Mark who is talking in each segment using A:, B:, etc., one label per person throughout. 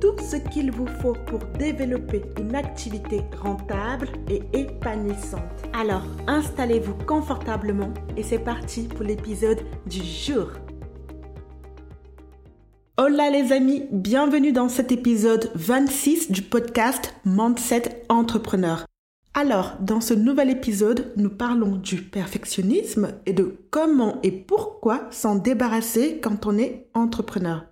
A: tout ce qu'il vous faut pour développer une activité rentable et épanouissante. Alors, installez-vous confortablement et c'est parti pour l'épisode du jour. Hola les amis, bienvenue dans cet épisode 26 du podcast Mindset Entrepreneur. Alors, dans ce nouvel épisode, nous parlons du perfectionnisme et de comment et pourquoi s'en débarrasser quand on est entrepreneur.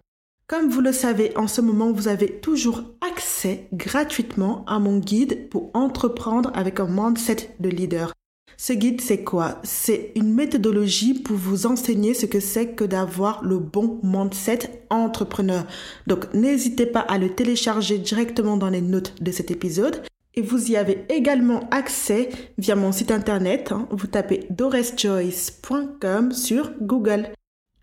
A: Comme vous le savez, en ce moment, vous avez toujours accès gratuitement à mon guide pour entreprendre avec un mindset de leader. Ce guide, c'est quoi? C'est une méthodologie pour vous enseigner ce que c'est que d'avoir le bon mindset entrepreneur. Donc, n'hésitez pas à le télécharger directement dans les notes de cet épisode. Et vous y avez également accès via mon site internet. Hein. Vous tapez doresjoyce.com sur Google.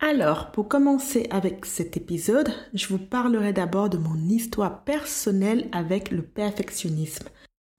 A: Alors, pour commencer avec cet épisode, je vous parlerai d'abord de mon histoire personnelle avec le perfectionnisme.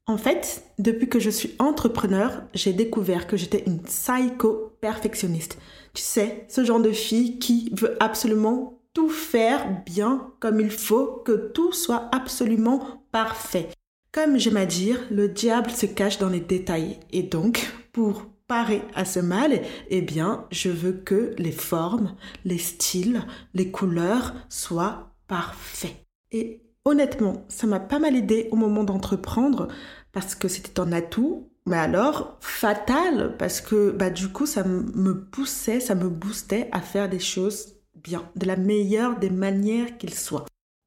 A: En fait, depuis que je suis entrepreneur, j'ai découvert que j'étais une psycho-perfectionniste. Tu sais, ce genre de fille qui veut absolument tout faire bien comme il faut, que tout soit absolument parfait. Comme j'aime à dire, le diable se cache dans les détails. Et donc, pour parer à ce mal, eh bien, je veux que les formes, les styles, les couleurs soient parfaits. Et honnêtement, ça m'a pas mal aidé au moment d'entreprendre parce que c'était un atout, mais alors fatal parce que bah du coup ça me poussait, ça me boostait à faire des choses bien, de la meilleure des manières qu'il soit.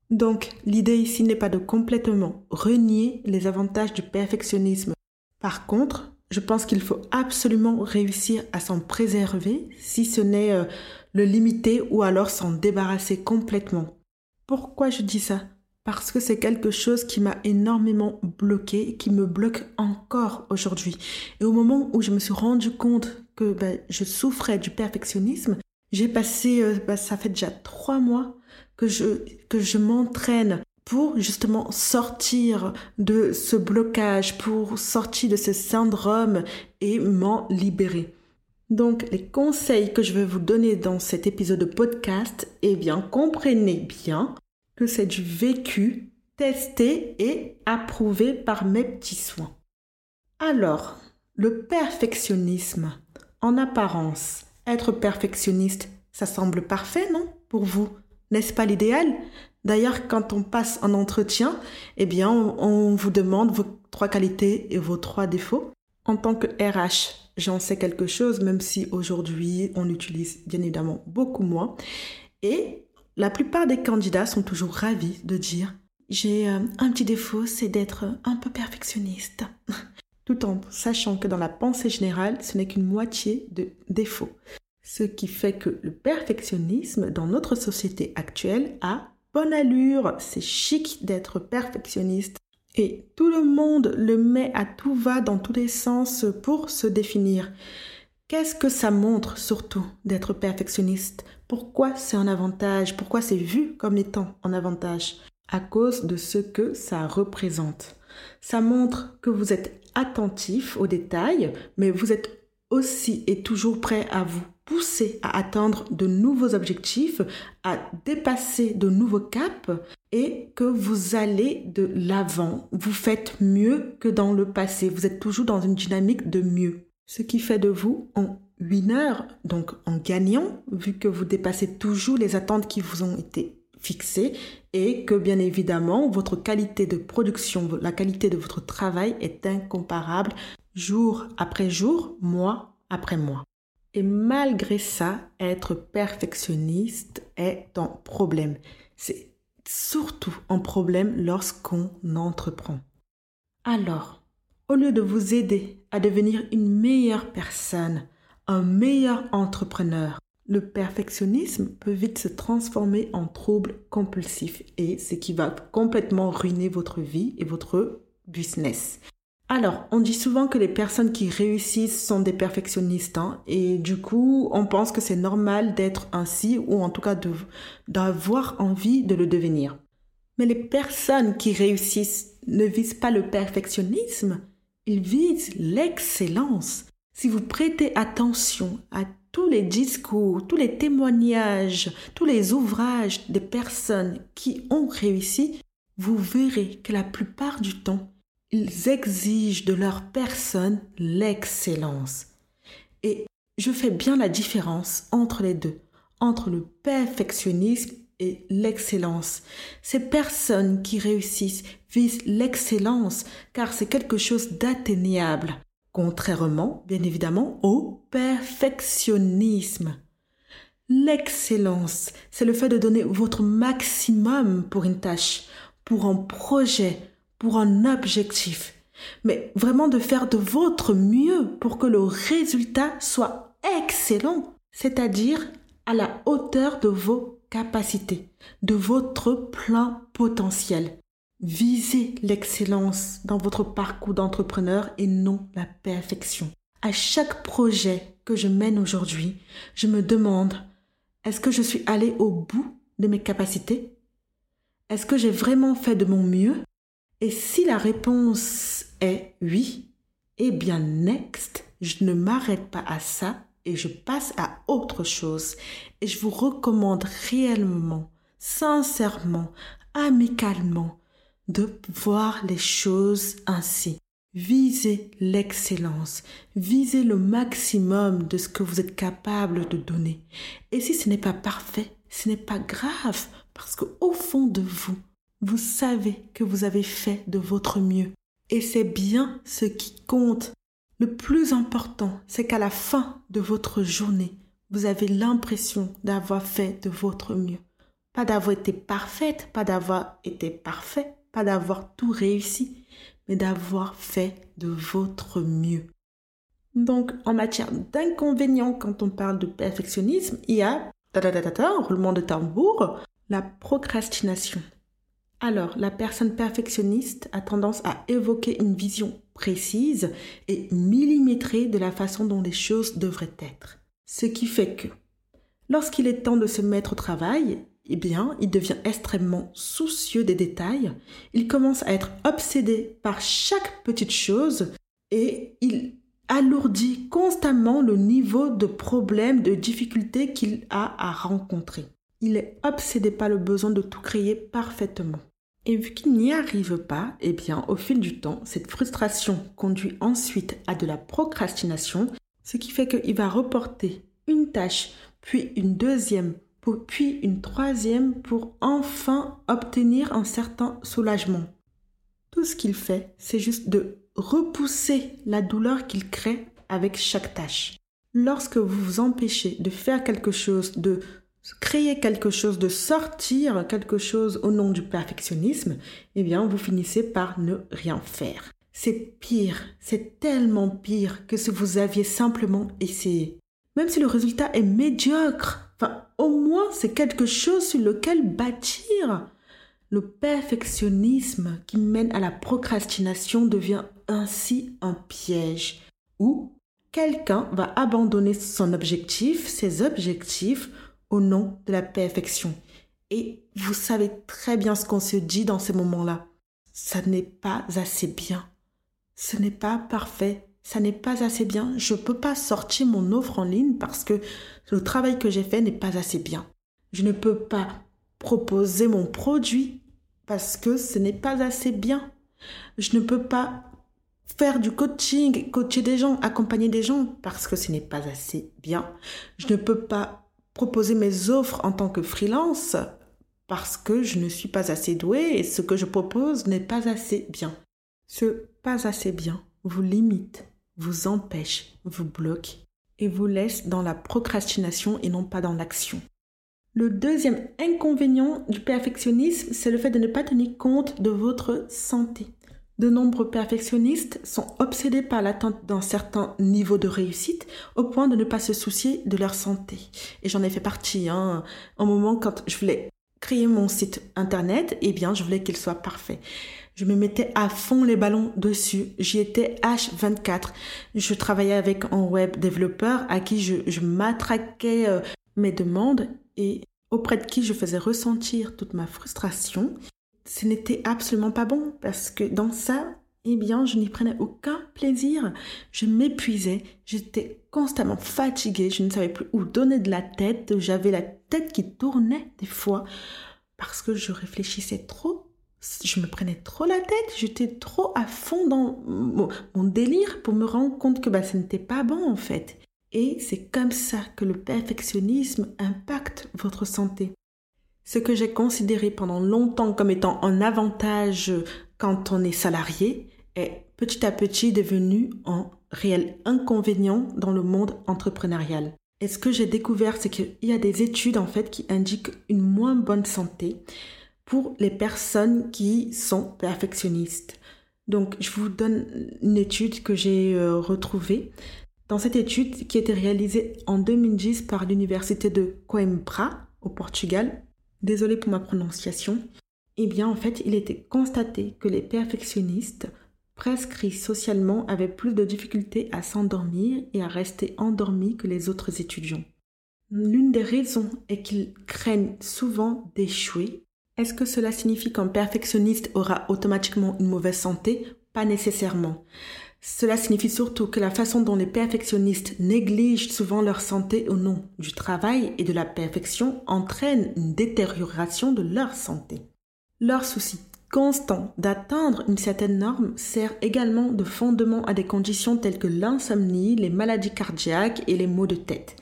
A: Donc, l'idée ici n'est pas de complètement renier les avantages du perfectionnisme. Par contre, je pense qu'il faut absolument réussir à s'en préserver, si ce n'est euh, le limiter ou alors s'en débarrasser complètement. Pourquoi je dis ça? Parce que c'est quelque chose qui m'a énormément bloqué, qui me bloque encore aujourd'hui. Et au moment où je me suis rendu compte que ben, je souffrais du perfectionnisme, j'ai passé, euh, ben, ça fait déjà trois mois que je, que je m'entraîne pour justement sortir de ce blocage, pour sortir de ce syndrome et m'en libérer. Donc les conseils que je vais vous donner dans cet épisode de podcast, eh bien comprenez bien que c'est du vécu, testé et approuvé par mes petits soins. Alors, le perfectionnisme, en apparence, être perfectionniste, ça semble parfait, non? Pour vous, n'est-ce pas l'idéal? D'ailleurs, quand on passe un entretien, eh bien, on, vous demande vos trois qualités et vos trois défauts. En tant que RH, j'en sais quelque chose, même si aujourd'hui, on utilise bien évidemment beaucoup moins. Et la plupart des candidats sont toujours ravis de dire j'ai euh, un petit défaut, c'est d'être un peu perfectionniste. Tout en sachant que dans la pensée générale, ce n'est qu'une moitié de défaut. Ce qui fait que le perfectionnisme dans notre société actuelle a bonne allure, c'est chic d'être perfectionniste. Et tout le monde le met à tout va dans tous les sens pour se définir. Qu'est-ce que ça montre surtout d'être perfectionniste? Pourquoi c'est un avantage? Pourquoi c'est vu comme étant un avantage? À cause de ce que ça représente. Ça montre que vous êtes attentif aux détails, mais vous êtes aussi et toujours prêt à vous pousser à atteindre de nouveaux objectifs, à dépasser de nouveaux caps et que vous allez de l'avant. Vous faites mieux que dans le passé. Vous êtes toujours dans une dynamique de mieux. Ce qui fait de vous un winner, donc en gagnant, vu que vous dépassez toujours les attentes qui vous ont été fixées et que bien évidemment votre qualité de production, la qualité de votre travail est incomparable jour après jour, mois après mois. Et malgré ça, être perfectionniste est un problème. C'est surtout un problème lorsqu'on entreprend. Alors, au lieu de vous aider à devenir une meilleure personne, un meilleur entrepreneur, le perfectionnisme peut vite se transformer en trouble compulsif et ce qui va complètement ruiner votre vie et votre business. Alors, on dit souvent que les personnes qui réussissent sont des perfectionnistes hein, et du coup, on pense que c'est normal d'être ainsi ou en tout cas d'avoir envie de le devenir. Mais les personnes qui réussissent ne visent pas le perfectionnisme, ils visent l'excellence. Si vous prêtez attention à tous les discours, tous les témoignages, tous les ouvrages des personnes qui ont réussi, vous verrez que la plupart du temps, ils exigent de leur personne l'excellence. Et je fais bien la différence entre les deux, entre le perfectionnisme et l'excellence. Ces personnes qui réussissent visent l'excellence car c'est quelque chose d'atteignable contrairement bien évidemment au perfectionnisme. L'excellence, c'est le fait de donner votre maximum pour une tâche, pour un projet, pour un objectif, mais vraiment de faire de votre mieux pour que le résultat soit excellent, c'est-à-dire à la hauteur de vos capacités, de votre plein potentiel. Visez l'excellence dans votre parcours d'entrepreneur et non la perfection. À chaque projet que je mène aujourd'hui, je me demande, est-ce que je suis allé au bout de mes capacités? Est-ce que j'ai vraiment fait de mon mieux? Et si la réponse est oui, eh bien, next, je ne m'arrête pas à ça et je passe à autre chose. Et je vous recommande réellement, sincèrement, amicalement, de voir les choses ainsi. Visez l'excellence, visez le maximum de ce que vous êtes capable de donner. Et si ce n'est pas parfait, ce n'est pas grave, parce qu'au fond de vous, vous savez que vous avez fait de votre mieux. Et c'est bien ce qui compte. Le plus important, c'est qu'à la fin de votre journée, vous avez l'impression d'avoir fait de votre mieux. Pas d'avoir été parfaite, pas d'avoir été parfait, pas d'avoir tout réussi, mais d'avoir fait de votre mieux. Donc, en matière d'inconvénients, quand on parle de perfectionnisme, il y a, roulement de tambour, la procrastination. Alors, la personne perfectionniste a tendance à évoquer une vision précise et millimétrée de la façon dont les choses devraient être. Ce qui fait que, lorsqu'il est temps de se mettre au travail, eh bien, il devient extrêmement soucieux des détails, il commence à être obsédé par chaque petite chose et il alourdit constamment le niveau de problème, de difficulté qu'il a à rencontrer. Il est obsédé par le besoin de tout créer parfaitement. Et vu qu'il n'y arrive pas, eh bien, au fil du temps, cette frustration conduit ensuite à de la procrastination, ce qui fait qu'il va reporter une tâche, puis une deuxième, puis une troisième pour enfin obtenir un certain soulagement. Tout ce qu'il fait, c'est juste de repousser la douleur qu'il crée avec chaque tâche. Lorsque vous vous empêchez de faire quelque chose, de créer quelque chose, de sortir quelque chose au nom du perfectionnisme, eh bien, vous finissez par ne rien faire. C'est pire, c'est tellement pire que si vous aviez simplement essayé. Même si le résultat est médiocre, Enfin, au moins, c'est quelque chose sur lequel bâtir. Le perfectionnisme qui mène à la procrastination devient ainsi un piège où quelqu'un va abandonner son objectif, ses objectifs, au nom de la perfection. Et vous savez très bien ce qu'on se dit dans ces moments-là. Ça n'est pas assez bien. Ce n'est pas parfait ça n'est pas assez bien, je ne peux pas sortir mon offre en ligne parce que le travail que j'ai fait n'est pas assez bien. Je ne peux pas proposer mon produit parce que ce n'est pas assez bien. Je ne peux pas faire du coaching, coacher des gens, accompagner des gens parce que ce n'est pas assez bien. Je ne peux pas proposer mes offres en tant que freelance parce que je ne suis pas assez douée et ce que je propose n'est pas assez bien. Ce pas assez bien vous limite vous empêche, vous bloque et vous laisse dans la procrastination et non pas dans l'action. Le deuxième inconvénient du perfectionnisme, c'est le fait de ne pas tenir compte de votre santé. De nombreux perfectionnistes sont obsédés par l'attente d'un certain niveau de réussite au point de ne pas se soucier de leur santé. Et j'en ai fait partie. Hein. Au moment quand je voulais créer mon site internet, eh bien, je voulais qu'il soit parfait. Je me mettais à fond les ballons dessus. J'y étais H24. Je travaillais avec un web développeur à qui je, je matraquais euh, mes demandes et auprès de qui je faisais ressentir toute ma frustration ce n'était absolument pas bon parce que dans ça, eh bien, je n'y prenais aucun plaisir. Je m'épuisais, j'étais constamment fatiguée, je ne savais plus où donner de la tête, j'avais la tête qui tournait des fois parce que je réfléchissais trop. Je me prenais trop la tête, j'étais trop à fond dans mon, délire pour me rendre compte que bah, ce n'était pas bon en fait. Et c'est comme ça que le perfectionnisme impacte votre santé. Ce que j'ai considéré pendant longtemps comme étant un avantage quand on est salarié est petit à petit devenu un réel inconvénient dans le monde entrepreneurial. Et ce que j'ai découvert, c'est qu'il y a des études en fait qui indiquent une moins bonne santé pour les personnes qui sont perfectionnistes. Donc, je vous donne une étude que j'ai euh, retrouvée. Dans cette étude qui a été réalisée en 2010 par l'université de Coimbra au Portugal, désolé pour ma prononciation, eh bien en fait il était constaté que les perfectionnistes prescrits socialement avaient plus de difficultés à s'endormir et à rester endormis que les autres étudiants. L'une des raisons est qu'ils craignent souvent d'échouer. Est-ce que cela signifie qu'un perfectionniste aura automatiquement une mauvaise santé? Pas nécessairement. Cela signifie surtout que la façon dont les perfectionnistes négligent souvent leur santé au nom du travail et de la perfection entraîne une détérioration de leur santé. Leur souci constant d'atteindre une certaine norme sert également de fondement à des conditions telles que l'insomnie, les maladies cardiaques et les maux de tête.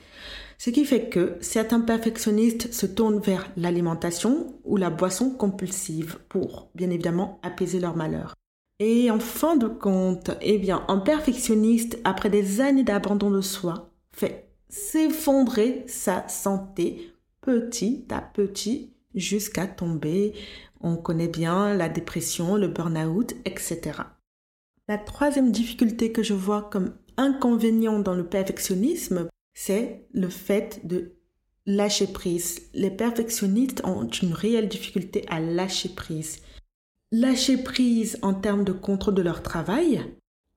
A: Ce qui fait que certains perfectionnistes se tournent vers l'alimentation ou la boisson compulsive pour, bien évidemment, apaiser leur malheur. Et en fin de compte, eh bien, un perfectionniste, après des années d'abandon de soi, fait s'effondrer sa santé petit à petit jusqu'à tomber. On connaît bien la dépression, le burn-out, etc. La troisième difficulté que je vois comme inconvénient dans le perfectionnisme, c'est le fait de lâcher prise. Les perfectionnistes ont une réelle difficulté à lâcher prise lâcher prise en termes de contrôle de leur travail,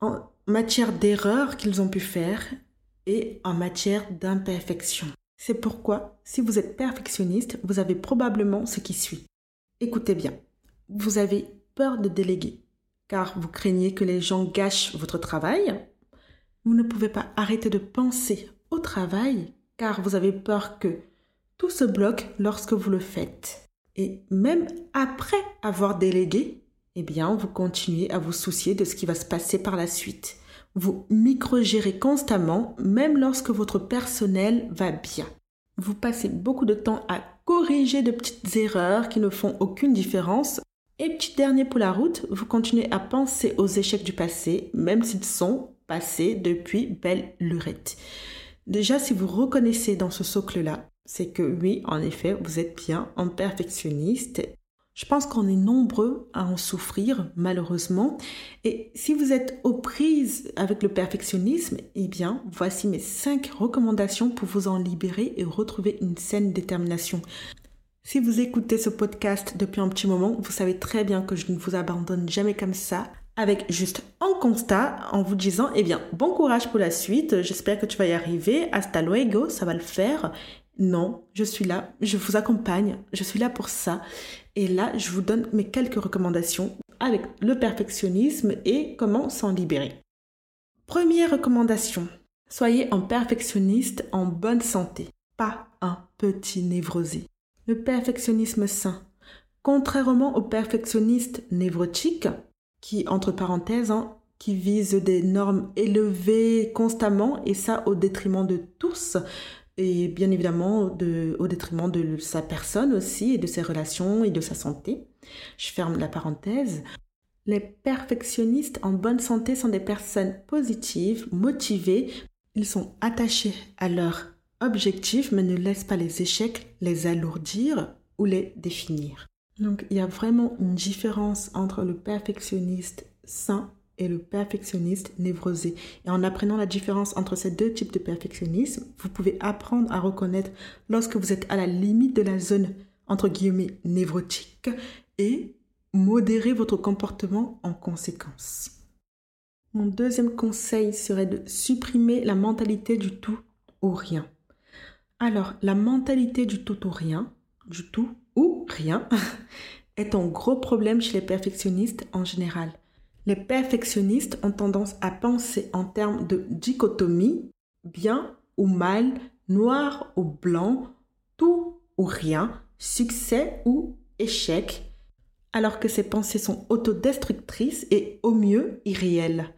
A: en matière d'erreurs qu'ils ont pu faire et en matière d'imperfection. C'est pourquoi, si vous êtes perfectionniste, vous avez probablement ce qui suit. Écoutez bien, vous avez peur de déléguer, car vous craignez que les gens gâchent votre travail. Vous ne pouvez pas arrêter de penser au travail, car vous avez peur que tout se bloque lorsque vous le faites. Et même après avoir délégué, eh bien, vous continuez à vous soucier de ce qui va se passer par la suite. Vous microgérez constamment, même lorsque votre personnel va bien. Vous passez beaucoup de temps à corriger de petites erreurs qui ne font aucune différence. Et petit dernier pour la route, vous continuez à penser aux échecs du passé, même s'ils sont passés depuis belle lurette. Déjà, si vous reconnaissez dans ce socle-là, c'est que oui, en effet, vous êtes bien un perfectionniste. Je pense qu'on est nombreux à en souffrir, malheureusement. Et si vous êtes aux prises avec le perfectionnisme, eh bien, voici mes cinq recommandations pour vous en libérer et retrouver une saine détermination. Si vous écoutez ce podcast depuis un petit moment, vous savez très bien que je ne vous abandonne jamais comme ça, avec juste un constat en vous disant, eh bien, bon courage pour la suite, j'espère que tu vas y arriver, hasta luego, ça va le faire, non, je suis là, je vous accompagne, je suis là pour ça. Et là, je vous donne mes quelques recommandations avec le perfectionnisme et comment s'en libérer. Première recommandation, soyez un perfectionniste en bonne santé, pas un petit névrosé. Le perfectionnisme sain, contrairement au perfectionniste névrotique, qui, entre parenthèses, hein, qui vise des normes élevées constamment, et ça au détriment de tous, et bien évidemment au détriment de sa personne aussi et de ses relations et de sa santé. Je ferme la parenthèse. Les perfectionnistes en bonne santé sont des personnes positives, motivées. Ils sont attachés à leur objectif mais ne laissent pas les échecs les alourdir ou les définir. Donc il y a vraiment une différence entre le perfectionniste sain et le perfectionniste névrosé. Et en apprenant la différence entre ces deux types de perfectionnisme, vous pouvez apprendre à reconnaître lorsque vous êtes à la limite de la zone entre guillemets névrotique et modérer votre comportement en conséquence. Mon deuxième conseil serait de supprimer la mentalité du tout ou rien. Alors, la mentalité du tout ou rien, du tout ou rien, est un gros problème chez les perfectionnistes en général. Les perfectionnistes ont tendance à penser en termes de dichotomie, bien ou mal, noir ou blanc, tout ou rien, succès ou échec, alors que ces pensées sont autodestructrices et au mieux irréelles.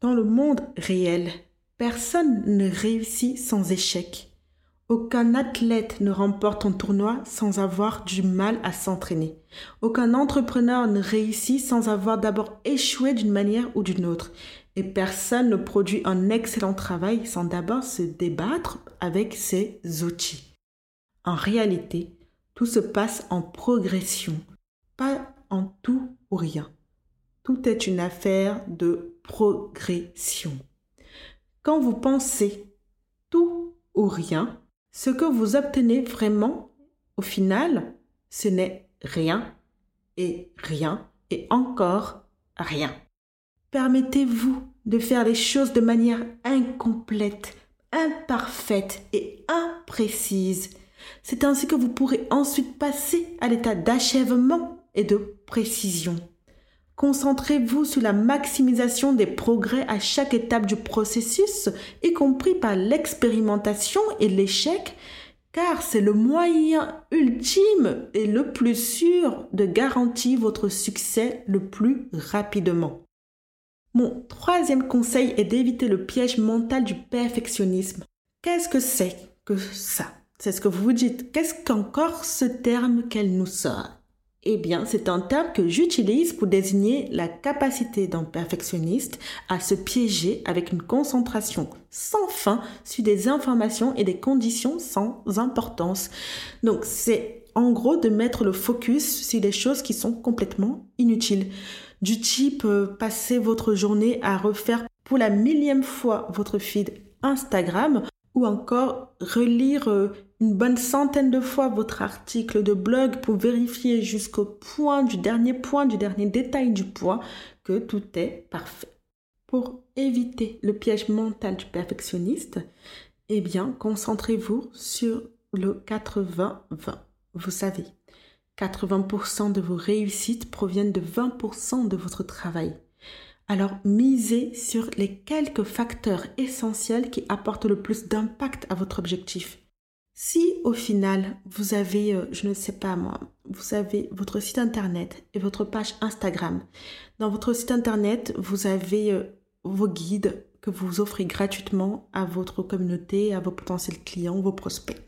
A: Dans le monde réel, personne ne réussit sans échec. Aucun athlète ne remporte un tournoi sans avoir du mal à s'entraîner. Aucun entrepreneur ne réussit sans avoir d'abord échoué d'une manière ou d'une autre. Et personne ne produit un excellent travail sans d'abord se débattre avec ses outils. En réalité, tout se passe en progression, pas en tout ou rien. Tout est une affaire de progression. Quand vous pensez tout ou rien, ce que vous obtenez vraiment, au final, ce n'est rien et rien et encore rien. Permettez-vous de faire les choses de manière incomplète, imparfaite et imprécise. C'est ainsi que vous pourrez ensuite passer à l'état d'achèvement et de précision. Concentrez-vous sur la maximisation des progrès à chaque étape du processus, y compris par l'expérimentation et l'échec, car c'est le moyen ultime et le plus sûr de garantir votre succès le plus rapidement. Mon troisième conseil est d'éviter le piège mental du perfectionnisme. Qu'est-ce que c'est que ça? C'est ce que vous vous dites. Qu'est-ce qu'encore ce terme qu'elle nous sort? Eh bien, c'est un terme que j'utilise pour désigner la capacité d'un perfectionniste à se piéger avec une concentration sans fin sur des informations et des conditions sans importance. Donc, c'est en gros de mettre le focus sur des choses qui sont complètement inutiles. Du type euh, passer votre journée à refaire pour la millième fois votre feed Instagram ou encore relire euh, une bonne centaine de fois votre article de blog pour vérifier jusqu'au point du dernier point, du dernier détail du point, que tout est parfait. Pour éviter le piège mental du perfectionniste, eh bien, concentrez-vous sur le 80-20. Vous savez, 80% de vos réussites proviennent de 20% de votre travail. Alors misez sur les quelques facteurs essentiels qui apportent le plus d'impact à votre objectif. Si au final, vous avez, euh, je ne sais pas moi, vous avez votre site internet et votre page Instagram. Dans votre site internet, vous avez euh, vos guides que vous offrez gratuitement à votre communauté, à vos potentiels clients, vos prospects.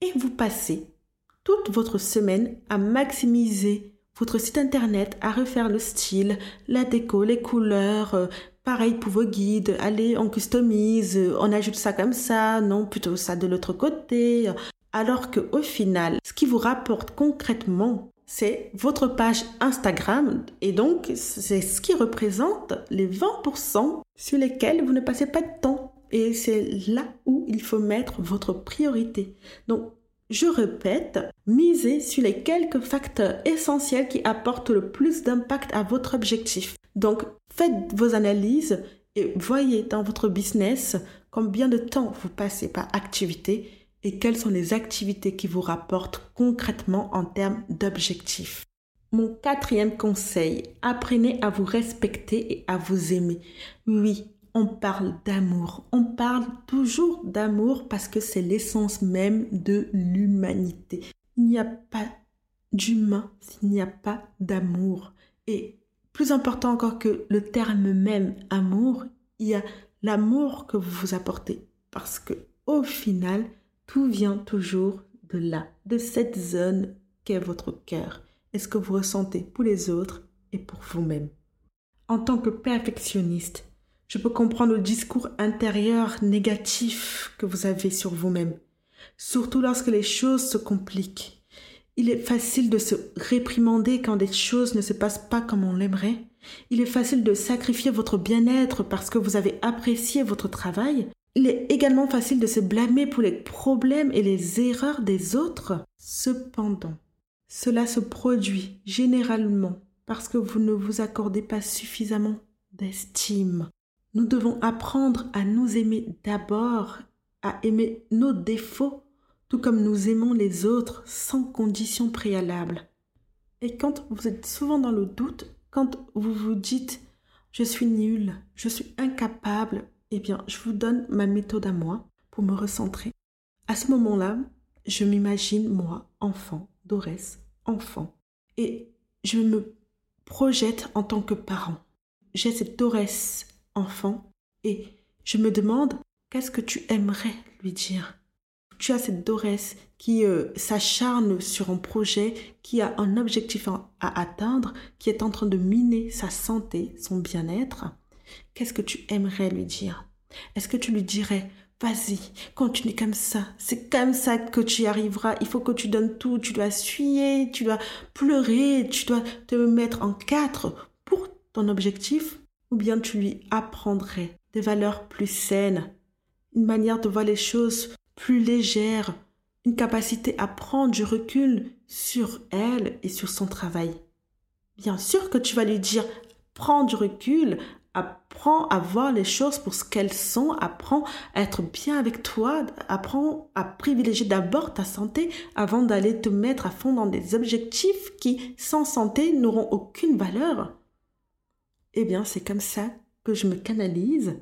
A: Et vous passez toute votre semaine à maximiser votre site internet, à refaire le style, la déco, les couleurs, euh, pareil pour vos guides, allez, on customise, on ajoute ça comme ça, non, plutôt ça de l'autre côté. Alors que au final, ce qui vous rapporte concrètement, c'est votre page Instagram et donc c'est ce qui représente les 20% sur lesquels vous ne passez pas de temps. Et c'est là où il faut mettre votre priorité. Donc je répète, misez sur les quelques facteurs essentiels qui apportent le plus d'impact à votre objectif. Donc, faites vos analyses et voyez dans votre business combien de temps vous passez par activité et quelles sont les activités qui vous rapportent concrètement en termes d'objectifs. Mon quatrième conseil, apprenez à vous respecter et à vous aimer. Oui, on parle d'amour. On parle toujours d'amour parce que c'est l'essence même de l'humanité. Il n'y a pas d'humain s'il n'y a pas d'amour. Et plus important encore que le terme même amour, il y a l'amour que vous vous apportez. Parce que au final, tout vient toujours de là, de cette zone qu'est votre cœur. est ce que vous ressentez pour les autres et pour vous-même? En tant que perfectionniste, je peux comprendre le discours intérieur négatif que vous avez sur vous-même, surtout lorsque les choses se compliquent. Il est facile de se réprimander quand des choses ne se passent pas comme on l'aimerait, Il est facile de sacrifier votre bien-être parce que vous avez apprécié votre travail. Il est également facile de se blâmer pour les problèmes et les erreurs des autres. Cependant, cela se produit généralement parce que vous ne vous accordez pas suffisamment d'estime. Nous devons apprendre à nous aimer d'abord, à aimer nos défauts, tout comme nous aimons les autres sans condition préalable. Et quand vous êtes souvent dans le doute, quand vous vous dites je suis nul, je suis incapable, eh bien, je vous donne ma méthode à moi pour me recentrer. À ce moment-là, je m'imagine moi, enfant, Dorès, enfant, et je me projette en tant que parent. J'ai cette Dorès, enfant, et je me demande qu'est-ce que tu aimerais lui dire? Tu as cette Dorès qui euh, s'acharne sur un projet, qui a un objectif à atteindre, qui est en train de miner sa santé, son bien-être, qu'est-ce que tu aimerais lui dire? Est-ce que tu lui dirais Vas-y, continue comme ça. C'est comme ça que tu y arriveras. Il faut que tu donnes tout. Tu dois suer, tu dois pleurer, tu dois te mettre en quatre pour ton objectif? Ou bien tu lui apprendrais des valeurs plus saines, une manière de voir les choses plus légère, une capacité à prendre du recul sur elle et sur son travail. Bien sûr que tu vas lui dire, prends du recul, apprends à voir les choses pour ce qu'elles sont, apprends à être bien avec toi, apprends à privilégier d'abord ta santé avant d'aller te mettre à fond dans des objectifs qui, sans santé, n'auront aucune valeur. Eh bien, c'est comme ça que je me canalise,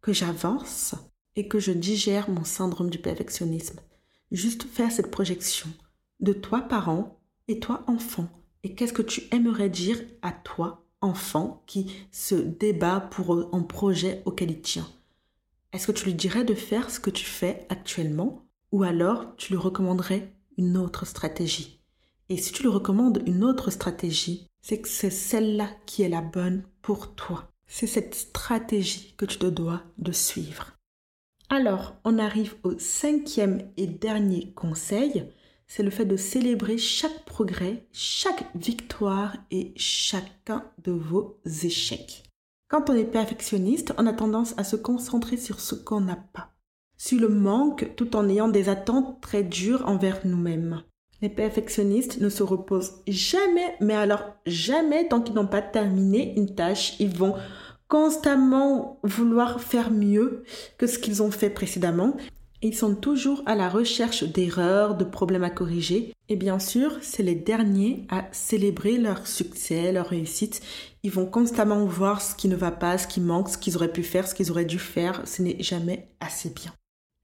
A: que j'avance, et que je digère mon syndrome du perfectionnisme. Juste faire cette projection de toi parent et toi enfant. Et qu'est-ce que tu aimerais dire à toi enfant qui se débat pour un projet auquel il tient? Est-ce que tu lui dirais de faire ce que tu fais actuellement ou alors tu lui recommanderais une autre stratégie? Et si tu lui recommandes une autre stratégie, c'est que c'est celle-là qui est la bonne pour toi. C'est cette stratégie que tu te dois de suivre. Alors, on arrive au cinquième et dernier conseil, c'est le fait de célébrer chaque progrès, chaque victoire et chacun de vos échecs. Quand on est perfectionniste, on a tendance à se concentrer sur ce qu'on n'a pas, sur le manque tout en ayant des attentes très dures envers nous-mêmes. Les perfectionnistes ne se reposent jamais, mais alors jamais tant qu'ils n'ont pas terminé une tâche, ils vont constamment vouloir faire mieux que ce qu'ils ont fait précédemment. Ils sont toujours à la recherche d'erreurs, de problèmes à corriger. Et bien sûr, c'est les derniers à célébrer leur succès, leur réussite. Ils vont constamment voir ce qui ne va pas, ce qui manque, ce qu'ils auraient pu faire, ce qu'ils auraient dû faire. Ce n'est jamais assez bien.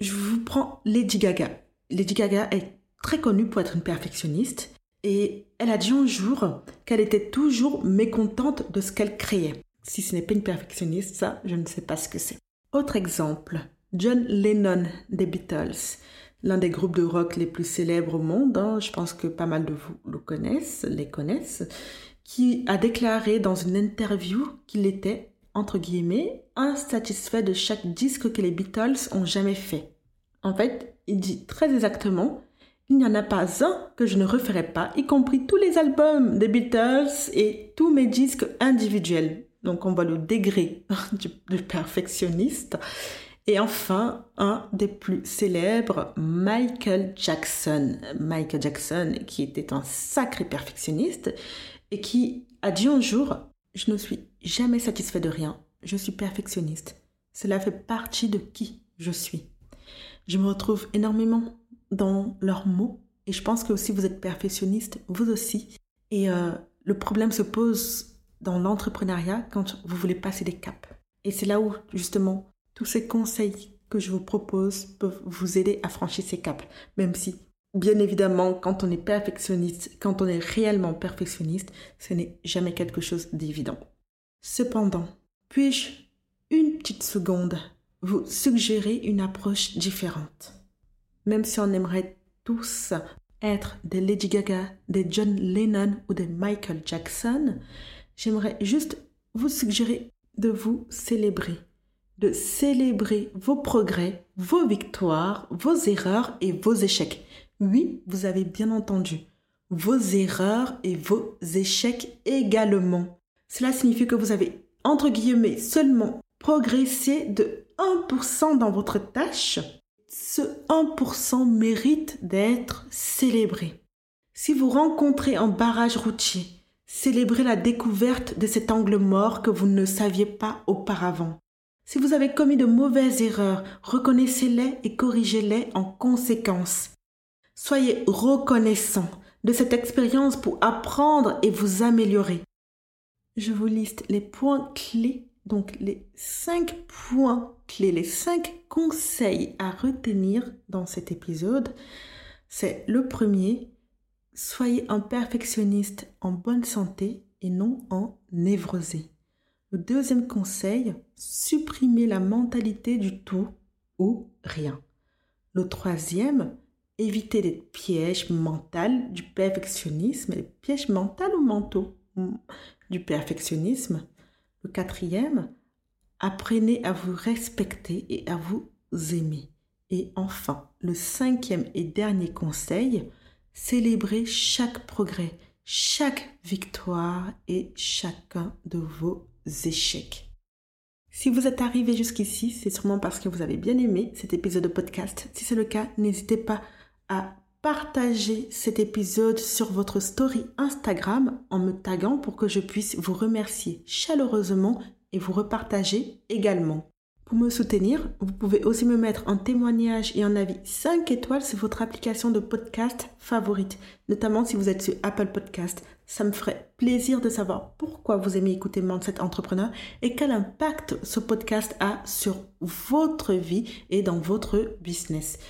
A: Je vous prends Lady Gaga. Lady Gaga est très connue pour être une perfectionniste. Et elle a dit un jour qu'elle était toujours mécontente de ce qu'elle créait. Si ce n'est pas une perfectionniste, ça, je ne sais pas ce que c'est. Autre exemple, John Lennon des Beatles, l'un des groupes de rock les plus célèbres au monde, hein, je pense que pas mal de vous le connaissent, les connaissent, qui a déclaré dans une interview qu'il était, entre guillemets, insatisfait de chaque disque que les Beatles ont jamais fait. En fait, il dit très exactement, il n'y en a pas un que je ne referai pas, y compris tous les albums des Beatles et tous mes disques individuels. Donc on voit le degré du, perfectionniste. Et enfin, un des plus célèbres, Michael Jackson. Michael Jackson, qui était un sacré perfectionniste et qui a dit un jour, je ne suis jamais satisfait de rien, je suis perfectionniste. Cela fait partie de qui je suis. Je me retrouve énormément dans leurs mots et je pense que si vous êtes perfectionniste, vous aussi. Et euh, le problème se pose dans l'entrepreneuriat quand vous voulez passer des caps. Et c'est là où, justement, tous ces conseils que je vous propose peuvent vous aider à franchir ces caps. Même si, bien évidemment, quand on est perfectionniste, quand on est réellement perfectionniste, ce n'est jamais quelque chose d'évident. Cependant, puis-je, une petite seconde, vous suggérer une approche différente? Même si on aimerait tous être des Lady Gaga, des John Lennon ou des Michael Jackson, j'aimerais juste vous suggérer de vous célébrer, de célébrer vos progrès, vos victoires, vos erreurs et vos échecs. Oui, vous avez bien entendu, vos erreurs et vos échecs également. Cela signifie que vous avez, entre guillemets, seulement progressé de 1% dans votre tâche. Ce 1% mérite d'être célébré. Si vous rencontrez un barrage routier, célébrez la découverte de cet angle mort que vous ne saviez pas auparavant. Si vous avez commis de mauvaises erreurs, reconnaissez-les et corrigez-les en conséquence. Soyez reconnaissant de cette expérience pour apprendre et vous améliorer. Je vous liste les points clés, donc les cinq points clés, les cinq conseils à retenir dans cet épisode. C'est le premier, soyez un perfectionniste en bonne santé et non en névrosé. Le deuxième conseil, supprimez la mentalité du tout ou rien. Le troisième, évitez les pièges mentaux du perfectionnisme. Les pièges mentaux ou mentaux? Du perfectionnisme. Le quatrième, apprenez à vous respecter et à vous aimer. Et enfin, le cinquième et dernier conseil, célébrez chaque progrès, chaque victoire et chacun de vos échecs. Si vous êtes arrivé jusqu'ici, c'est sûrement parce que vous avez bien aimé cet épisode de podcast. Si c'est le cas, n'hésitez pas à partager cet épisode sur votre story Instagram en me taguant pour que je puisse vous remercier chaleureusement et vous repartager également. Pour me soutenir, vous pouvez aussi me mettre un témoignage et un avis 5 étoiles sur votre application de podcast favorite, notamment si vous êtes sur Apple Podcast. Ça me ferait plaisir de savoir pourquoi vous aimez écouter Mindset Entrepreneur et quel impact ce podcast a sur votre vie et dans votre business.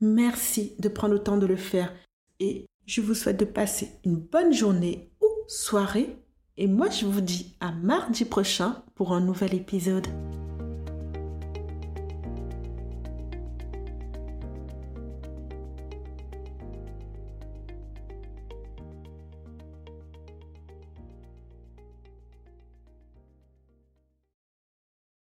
A: Merci de prendre le temps de le faire et je vous souhaite de passer une bonne journée ou soirée. Et moi, je vous dis à mardi prochain pour un nouvel épisode.